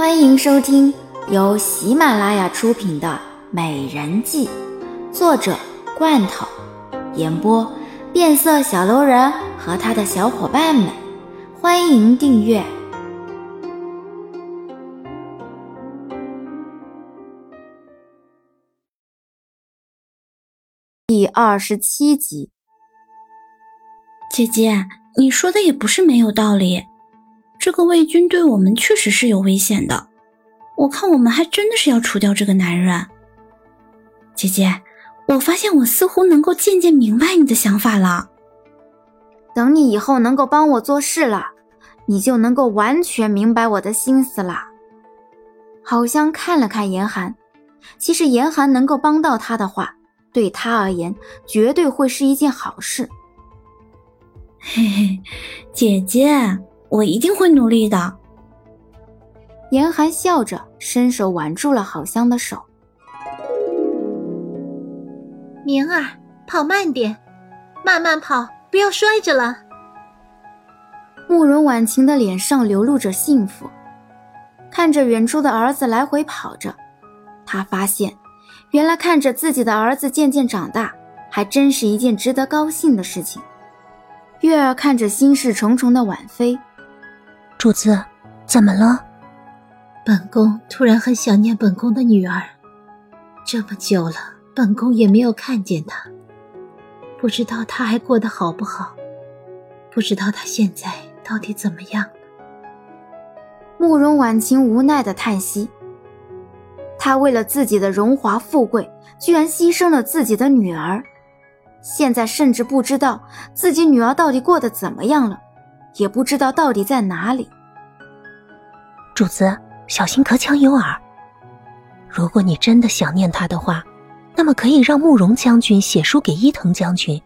欢迎收听由喜马拉雅出品的《美人计》，作者罐头，演播变色小楼人和他的小伙伴们。欢迎订阅第二十七集。姐姐，你说的也不是没有道理。这个魏军对我们确实是有危险的，我看我们还真的是要除掉这个男人。姐姐，我发现我似乎能够渐渐明白你的想法了。等你以后能够帮我做事了，你就能够完全明白我的心思了。好香看了看严寒，其实严寒能够帮到他的话，对他而言绝对会是一件好事。嘿嘿，姐姐。我一定会努力的。严寒笑着，伸手挽住了郝香的手。明儿，跑慢点，慢慢跑，不要摔着了。慕容婉晴的脸上流露着幸福，看着远处的儿子来回跑着，她发现，原来看着自己的儿子渐渐长大，还真是一件值得高兴的事情。月儿看着心事重重的婉妃。主子，怎么了？本宫突然很想念本宫的女儿，这么久了，本宫也没有看见她，不知道她还过得好不好，不知道她现在到底怎么样。慕容婉晴无奈的叹息，她为了自己的荣华富贵，居然牺牲了自己的女儿，现在甚至不知道自己女儿到底过得怎么样了。也不知道到底在哪里。主子，小心隔墙有耳。如果你真的想念他的话，那么可以让慕容将军写书给伊藤将军，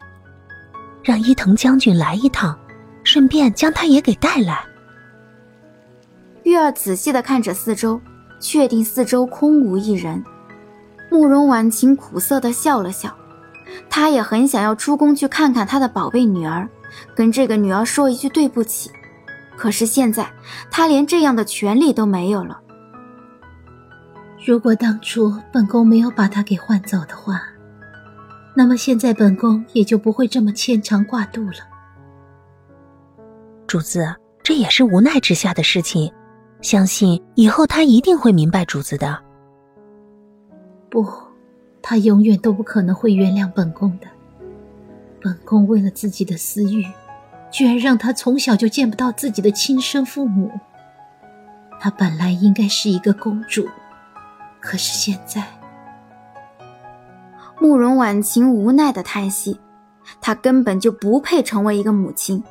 让伊藤将军来一趟，顺便将他也给带来。玉儿仔细的看着四周，确定四周空无一人。慕容婉晴苦涩的笑了笑，她也很想要出宫去看看她的宝贝女儿。跟这个女儿说一句对不起，可是现在她连这样的权利都没有了。如果当初本宫没有把她给换走的话，那么现在本宫也就不会这么牵肠挂肚了。主子，这也是无奈之下的事情，相信以后她一定会明白主子的。不，她永远都不可能会原谅本宫的。本宫为了自己的私欲，居然让她从小就见不到自己的亲生父母。她本来应该是一个公主，可是现在……慕容婉晴无奈的叹息，她根本就不配成为一个母亲。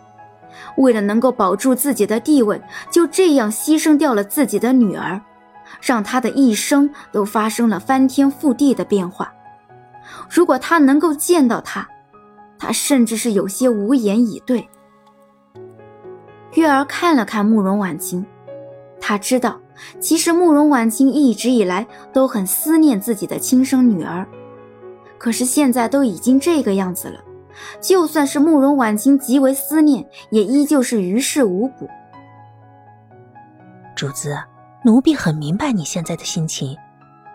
为了能够保住自己的地位，就这样牺牲掉了自己的女儿，让她的一生都发生了翻天覆地的变化。如果她能够见到他，他甚至是有些无言以对。月儿看了看慕容婉晴，他知道，其实慕容婉晴一直以来都很思念自己的亲生女儿，可是现在都已经这个样子了，就算是慕容婉晴极为思念，也依旧是于事无补。主子，奴婢很明白你现在的心情，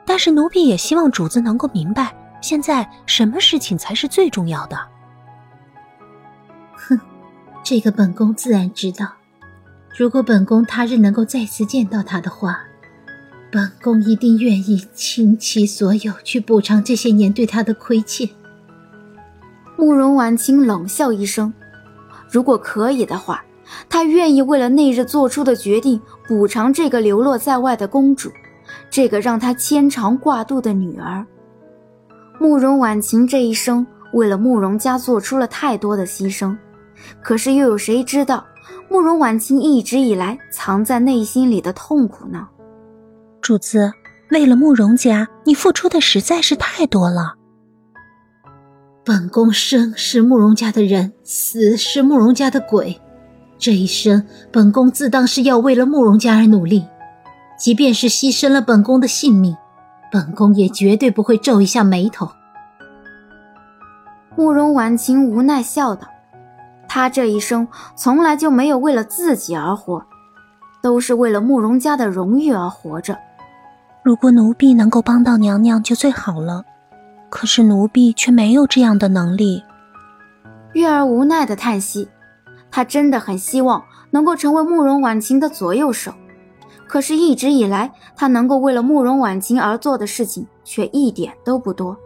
但是奴婢也希望主子能够明白，现在什么事情才是最重要的。哼，这个本宫自然知道。如果本宫他日能够再次见到他的话，本宫一定愿意倾其所有去补偿这些年对他的亏欠。慕容婉清冷笑一声，如果可以的话，她愿意为了那日做出的决定补偿这个流落在外的公主，这个让她牵肠挂肚的女儿。慕容婉晴这一生为了慕容家做出了太多的牺牲。可是又有谁知道，慕容婉清一直以来藏在内心里的痛苦呢？主子，为了慕容家，你付出的实在是太多了。本宫生是慕容家的人，死是慕容家的鬼。这一生，本宫自当是要为了慕容家而努力，即便是牺牲了本宫的性命，本宫也绝对不会皱一下眉头。慕容婉晴无奈笑道。他这一生从来就没有为了自己而活，都是为了慕容家的荣誉而活着。如果奴婢能够帮到娘娘就最好了，可是奴婢却没有这样的能力。月儿无奈的叹息，她真的很希望能够成为慕容婉晴的左右手，可是，一直以来，她能够为了慕容婉晴而做的事情却一点都不多。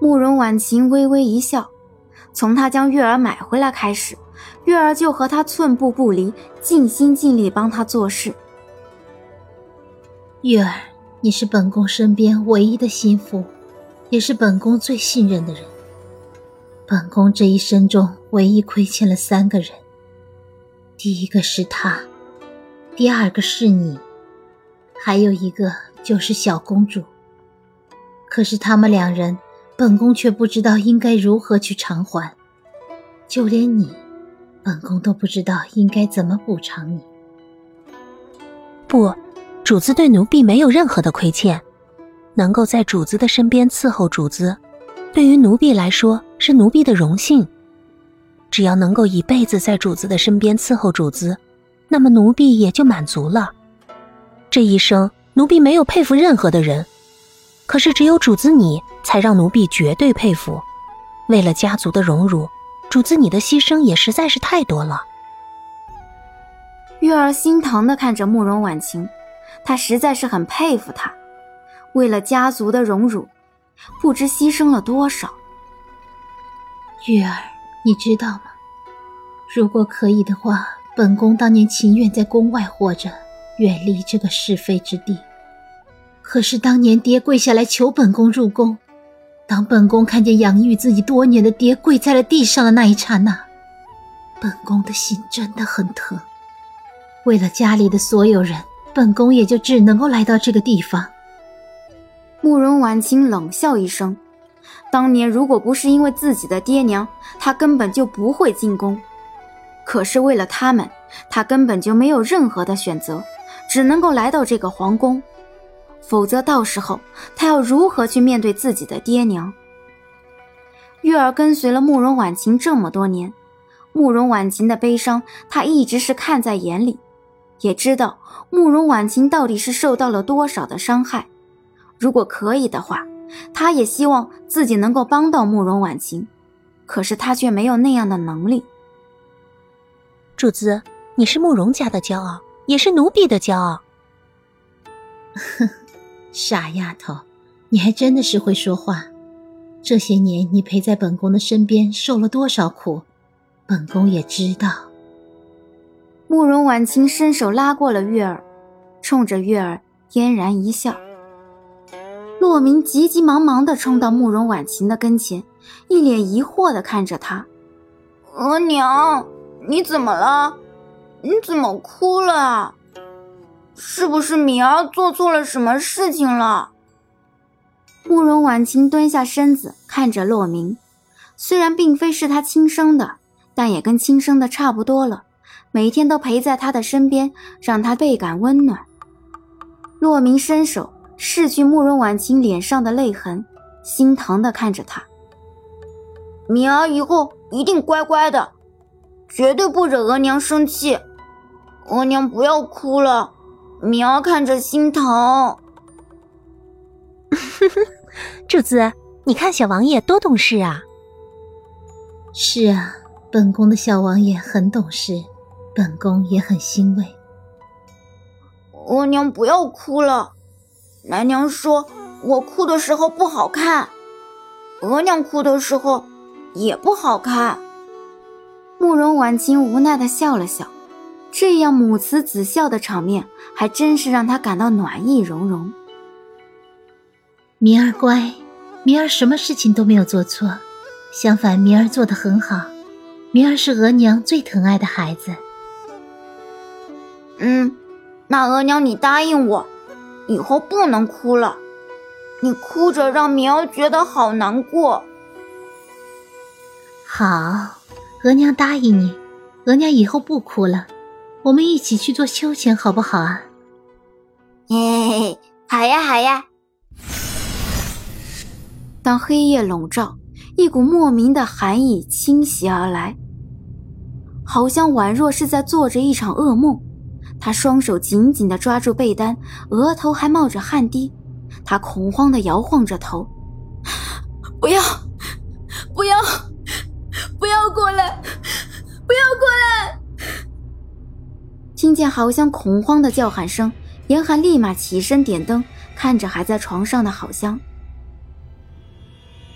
慕容婉晴微微一笑，从她将月儿买回来开始。月儿就和他寸步不离，尽心尽力帮他做事。月儿，你是本宫身边唯一的心腹，也是本宫最信任的人。本宫这一生中唯一亏欠了三个人，第一个是他，第二个是你，还有一个就是小公主。可是他们两人，本宫却不知道应该如何去偿还，就连你。本宫都不知道应该怎么补偿你。不，主子对奴婢没有任何的亏欠，能够在主子的身边伺候主子，对于奴婢来说是奴婢的荣幸。只要能够一辈子在主子的身边伺候主子，那么奴婢也就满足了。这一生，奴婢没有佩服任何的人，可是只有主子你才让奴婢绝对佩服。为了家族的荣辱。主子，你的牺牲也实在是太多了。月儿心疼的看着慕容婉晴，她实在是很佩服她，为了家族的荣辱，不知牺牲了多少。月儿，你知道吗？如果可以的话，本宫当年情愿在宫外活着，远离这个是非之地。可是当年爹跪下来求本宫入宫。当本宫看见养育自己多年的爹跪在了地上的那一刹那，本宫的心真的很疼。为了家里的所有人，本宫也就只能够来到这个地方。慕容婉清冷笑一声，当年如果不是因为自己的爹娘，她根本就不会进宫。可是为了他们，她根本就没有任何的选择，只能够来到这个皇宫。否则，到时候他要如何去面对自己的爹娘？月儿跟随了慕容婉晴这么多年，慕容婉晴的悲伤，他一直是看在眼里，也知道慕容婉晴到底是受到了多少的伤害。如果可以的话，他也希望自己能够帮到慕容婉晴，可是他却没有那样的能力。主子，你是慕容家的骄傲，也是奴婢的骄傲。哼。傻丫头，你还真的是会说话。这些年你陪在本宫的身边，受了多少苦，本宫也知道。慕容婉清伸手拉过了月儿，冲着月儿嫣然一笑。洛明急急忙忙地冲到慕容婉晴的跟前，一脸疑惑地看着她：“额娘，你怎么了？你怎么哭了？”是不是敏儿做错了什么事情了？慕容婉清蹲下身子看着洛明，虽然并非是他亲生的，但也跟亲生的差不多了。每天都陪在他的身边，让他倍感温暖。洛明伸手拭去慕容婉清脸上的泪痕，心疼的看着他。敏儿以后一定乖乖的，绝对不惹额娘生气。额娘不要哭了。敏儿看着心疼。主子，你看小王爷多懂事啊！是啊，本宫的小王爷很懂事，本宫也很欣慰。额娘不要哭了，奶娘说我哭的时候不好看，额娘哭的时候也不好看。慕容婉清无奈的笑了笑。这样母慈子孝的场面，还真是让他感到暖意融融。明儿乖，明儿什么事情都没有做错，相反，明儿做的很好。明儿是额娘最疼爱的孩子。嗯，那额娘你答应我，以后不能哭了。你哭着让明儿觉得好难过。好，额娘答应你，额娘以后不哭了。我们一起去做秋千，好不好啊？嘿嘿嘿，好呀好呀。当黑夜笼罩，一股莫名的寒意侵袭而来，好像宛若是在做着一场噩梦。他双手紧紧的抓住被单，额头还冒着汗滴。他恐慌的摇晃着头：“ 不要，不要，不要过来，不要过来！”听见好像恐慌的叫喊声，严寒立马起身点灯，看着还在床上的好香：“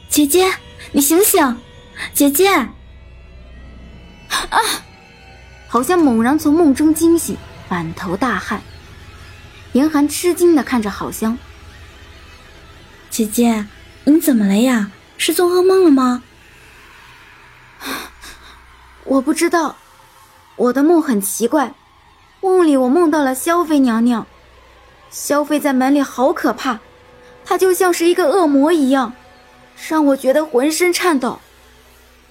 姐姐，你醒醒，姐姐！”啊！好像猛然从梦中惊醒。满头大汗，严寒吃惊的看着好香。姐姐，你怎么了呀？是做噩梦了吗？我不知道，我的梦很奇怪，梦里我梦到了萧妃娘娘，萧妃在门里好可怕，她就像是一个恶魔一样，让我觉得浑身颤抖。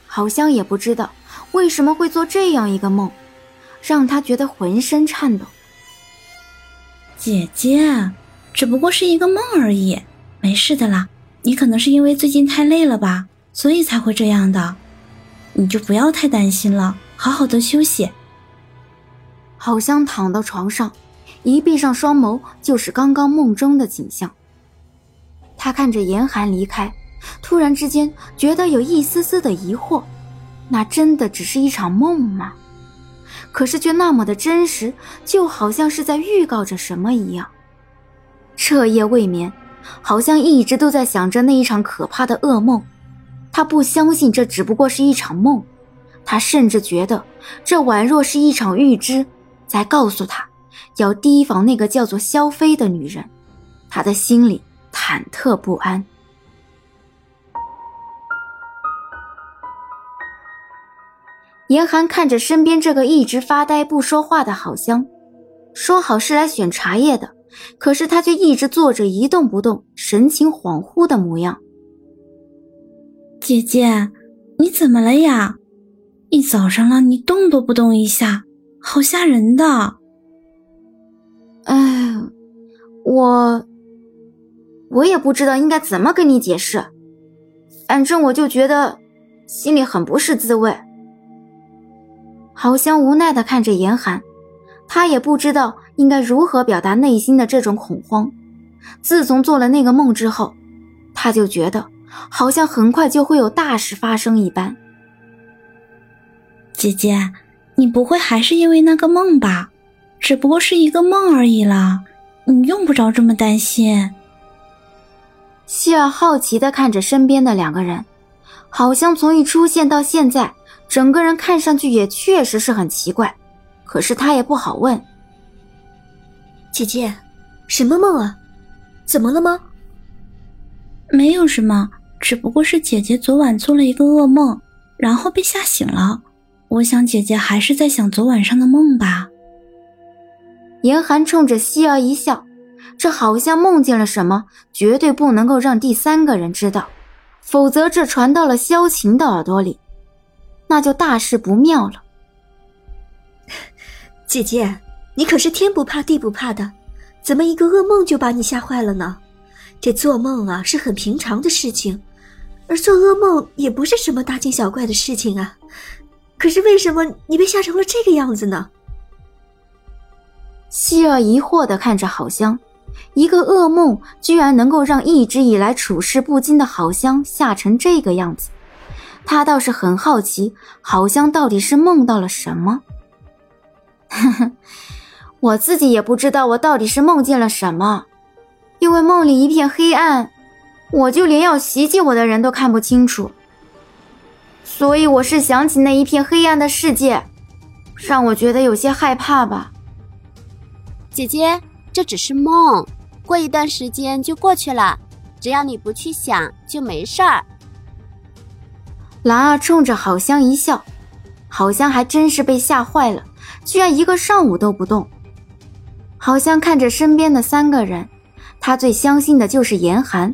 好像也不知道为什么会做这样一个梦。让他觉得浑身颤抖。姐姐，只不过是一个梦而已，没事的啦。你可能是因为最近太累了吧，所以才会这样的。你就不要太担心了，好好的休息。好像躺到床上，一闭上双眸，就是刚刚梦中的景象。他看着严寒离开，突然之间觉得有一丝丝的疑惑：那真的只是一场梦吗？可是却那么的真实，就好像是在预告着什么一样。彻夜未眠，好像一直都在想着那一场可怕的噩梦。他不相信这只不过是一场梦，他甚至觉得这宛若是一场预知，在告诉他要提防那个叫做萧飞的女人。他的心里忐忑不安。严寒看着身边这个一直发呆不说话的好香，说好是来选茶叶的，可是他却一直坐着一动不动，神情恍惚的模样。姐姐，你怎么了呀？一早上了，你动都不动一下，好吓人的。哎，我，我也不知道应该怎么跟你解释，反正我就觉得心里很不是滋味。好香无奈的看着严寒，他也不知道应该如何表达内心的这种恐慌。自从做了那个梦之后，他就觉得好像很快就会有大事发生一般。姐姐，你不会还是因为那个梦吧？只不过是一个梦而已啦，你用不着这么担心。希尔好奇的看着身边的两个人，好像从一出现到现在。整个人看上去也确实是很奇怪，可是他也不好问。姐姐，什么梦啊？怎么了吗？没有什么，只不过是姐姐昨晚做了一个噩梦，然后被吓醒了。我想姐姐还是在想昨晚上的梦吧。严寒冲着希儿一笑，这好像梦见了什么，绝对不能够让第三个人知道，否则这传到了萧晴的耳朵里。那就大事不妙了，姐姐，你可是天不怕地不怕的，怎么一个噩梦就把你吓坏了呢？这做梦啊是很平常的事情，而做噩梦也不是什么大惊小怪的事情啊。可是为什么你被吓成了这个样子呢？希儿疑惑的看着好香，一个噩梦居然能够让一直以来处事不惊的好香吓成这个样子。他倒是很好奇，好像到底是梦到了什么。呵呵，我自己也不知道我到底是梦见了什么，因为梦里一片黑暗，我就连要袭击我的人都看不清楚。所以我是想起那一片黑暗的世界，让我觉得有些害怕吧。姐姐，这只是梦，过一段时间就过去了，只要你不去想，就没事儿。兰儿冲着好香一笑，好香还真是被吓坏了，居然一个上午都不动。好香看着身边的三个人，他最相信的就是严寒，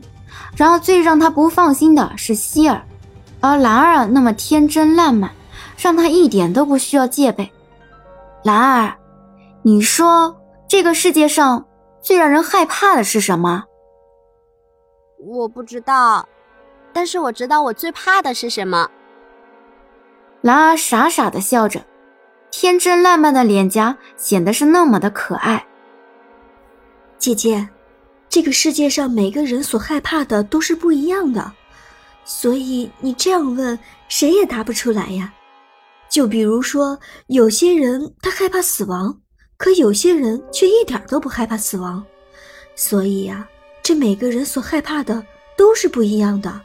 然而最让他不放心的是希儿，而兰儿那么天真烂漫，让他一点都不需要戒备。兰儿，你说这个世界上最让人害怕的是什么？我不知道。但是我知道我最怕的是什么。兰儿傻傻的笑着，天真烂漫的脸颊显得是那么的可爱。姐姐，这个世界上每个人所害怕的都是不一样的，所以你这样问，谁也答不出来呀。就比如说，有些人他害怕死亡，可有些人却一点都不害怕死亡，所以呀，这每个人所害怕的都是不一样的。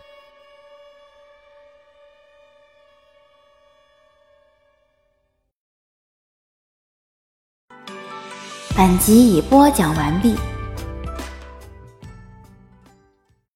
本集已播讲完毕。